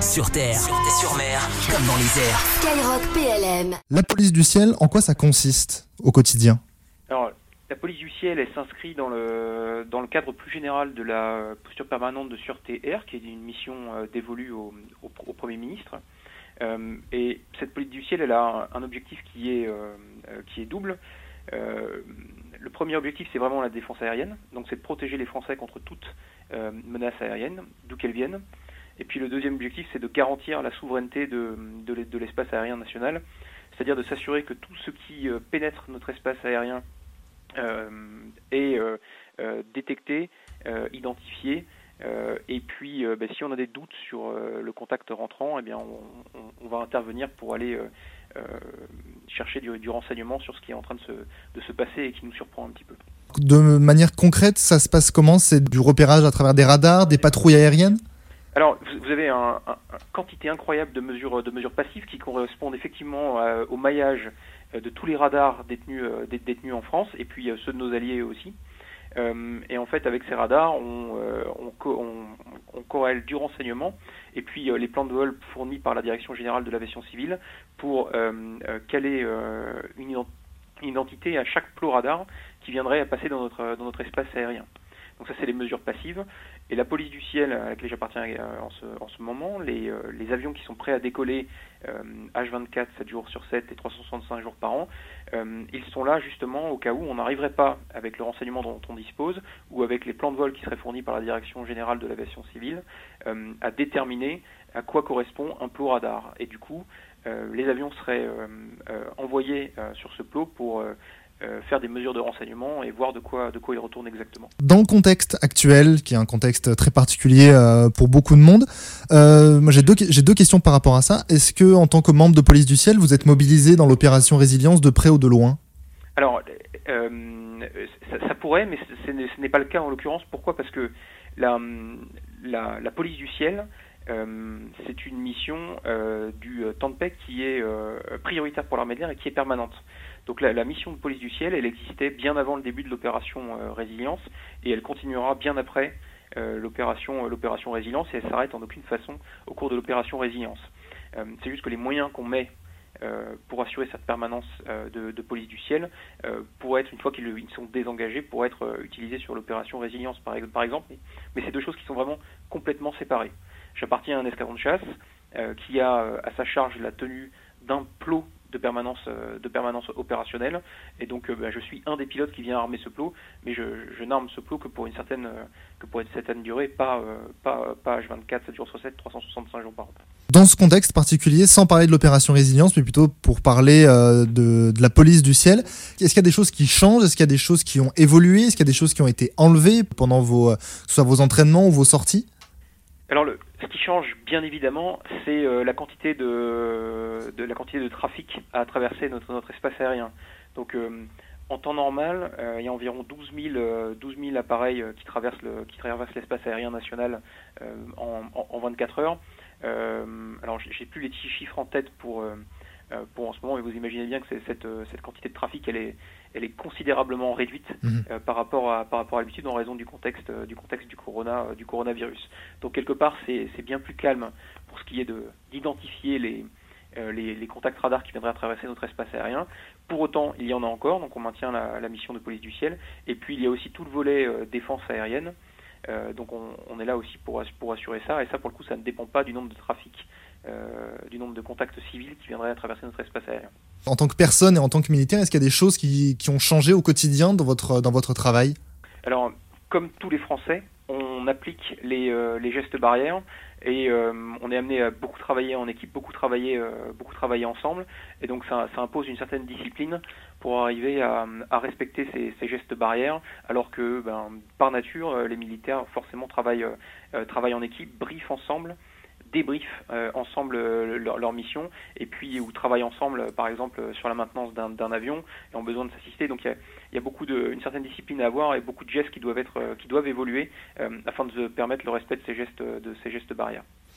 Sur terre, sur mer, comme dans les airs. Skyrock PLM. La police du ciel, en quoi ça consiste au quotidien Alors, la police du ciel, elle s'inscrit dans le, dans le cadre plus général de la posture permanente de sûreté air, qui est une mission euh, dévolue au, au, au Premier ministre. Euh, et cette police du ciel, elle a un, un objectif qui est, euh, qui est double. Euh, le premier objectif, c'est vraiment la défense aérienne, donc c'est de protéger les Français contre toute euh, menace aérienne, d'où qu'elle vienne. Et puis le deuxième objectif, c'est de garantir la souveraineté de, de, l'es- de l'espace aérien national, c'est-à-dire de s'assurer que tout ce qui euh, pénètre notre espace aérien euh, est euh, détecté, identifié, et puis ben, si on a des doutes sur le contact rentrant, eh bien on, va intervenir pour aller chercher du, du renseignement sur ce qui est en train de se, de se passer et qui nous surprend un petit peu. De manière concrète, ça se passe comment? C'est du repérage à travers des radars, des patrouilles aériennes? Alors, vous avez un, un- un quantité incroyable de mesures, de mesures passives qui correspondent effectivement euh, au maillage euh, de tous les radars détenus, euh, en France et puis ceux de nos alliés aussi. Et en fait, avec ces radars, on, on, on- on corrèle du renseignement et puis les plans de vol fournis par la Direction générale de l'aviation civile pour caler une, ident- une identité à chaque plot radar qui viendrait à passer dans notre espace aérien. Donc ça, c'est les mesures passives. Et la police du ciel, à laquelle j'appartiens euh, en ce, en ce moment, les, euh, les avions qui sont prêts à décoller euh, H24, 7 jours sur 7 et 365 jours par an, euh, ils sont là justement au cas où on n'arriverait pas, avec le renseignement dont on dispose, ou avec les plans de vol qui seraient fournis par la Direction générale de l'aviation civile, euh, à déterminer à quoi correspond un plot radar. Et du coup, euh, les avions seraient envoyés sur ce plot pour euh, faire des mesures de renseignement et voir de quoi, de quoi ils retournent exactement. Dans le contexte actuel, qui est un contexte très particulier euh, pour beaucoup de monde, euh, j'ai deux, deux questions par rapport à ça. Est-ce que, en tant que membre de police du ciel, vous êtes mobilisé dans l'opération résilience de près ou de loin? Alors, euh, ça, ça pourrait, mais ce n'est- pas le cas en l'occurrence. Pourquoi? Parce que la, la, la police du ciel, c'est une mission euh, du euh, paix qui est euh, prioritaire pour l'armée de et qui est permanente. Donc la, mission de police du ciel, elle existait bien avant le début de l'opération euh, résilience et elle continuera bien après euh, l'opération résilience et elle s'arrête en aucune façon au cours de l'opération résilience. Euh, c'est juste que les moyens qu'on met euh, pour assurer cette permanence euh, de, police du ciel euh, pourraient être, une fois qu'ils ils sont désengagés, pour être euh, utilisés sur l'opération résilience par, ex- par exemple. Mais c'est deux choses qui sont vraiment complètement séparées. J'appartiens à un escadron de chasse euh, qui a euh, à sa charge la tenue d'un plot de permanence, euh, de permanence opérationnelle. Et donc, bah, je suis un des pilotes qui vient armer ce plot, mais je, je n'arme ce plot que pour une certaine, que pour une certaine durée, pas, pas, pas H24, 7 jours sur 7, 365 jours par an. Dans ce contexte particulier, sans parler de l'opération résilience, mais plutôt pour parler euh, de, de la police du ciel, est-ce qu'il y a des choses qui changent? Est-ce qu'il y a des choses qui ont évolué? Est-ce qu'il y a des choses qui ont été enlevées pendant vos, soit vos entraînements ou vos sorties? Alors, le, ce qui change, bien évidemment, c'est euh, la quantité de, de la quantité de trafic à traverser notre, notre espace aérien. Donc, euh, en temps normal, euh, il y a environ 12 000, euh, 12 000 appareils euh, qui traversent le, qui traversent l'espace aérien national euh, en, en, en 24 heures. Alors, j'ai plus les petits chiffres en tête pour pour en ce moment, mais vous imaginez bien que c'est- cette, euh, cette quantité de trafic, elle est, elle est considérablement réduite Mhm. euh, par rapport à par rapport à l'habitude en raison du contexte euh, du contexte du corona euh, du coronavirus. Donc quelque part, c'est bien plus calme pour ce qui est de d'identifier les, euh, les les contacts radars qui viendraient à traverser notre espace aérien. Pour autant, il y en a encore, donc on maintient la, la mission de police du ciel. Et puis il y a aussi tout le volet euh, défense aérienne. Euh, donc on, on est là aussi pour, pour assurer ça. Et ça, pour le coup, ça ne dépend pas du nombre de trafics, euh, du nombre de contacts civils qui viendraient à traverser notre espace aérien. En tant que personne et en tant que militaire, est-ce qu'il y a des choses qui, qui ont changé au quotidien dans votre, dans votre travail? Alors, comme tous les Français, on applique les, euh, les gestes barrières et euh, on est amené à beaucoup travailler en équipe, beaucoup travailler, euh, beaucoup travailler ensemble. Et donc, ça, ça impose une certaine discipline pour arriver à, à respecter ces, ces gestes barrières, alors que, ben, par nature, euh, les militaires forcément travaillent, euh, euh, travaillent en équipe, briefent ensemble débriefent euh, ensemble euh, leur, mission et puis ou travaillent ensemble euh, par exemple sur la maintenance d'un avion et ont besoin de s'assister donc il y a, beaucoup de une certaine discipline à avoir et beaucoup de gestes qui doivent qui doivent évoluer afin de permettre le respect de ces gestes de ces gestes barrières.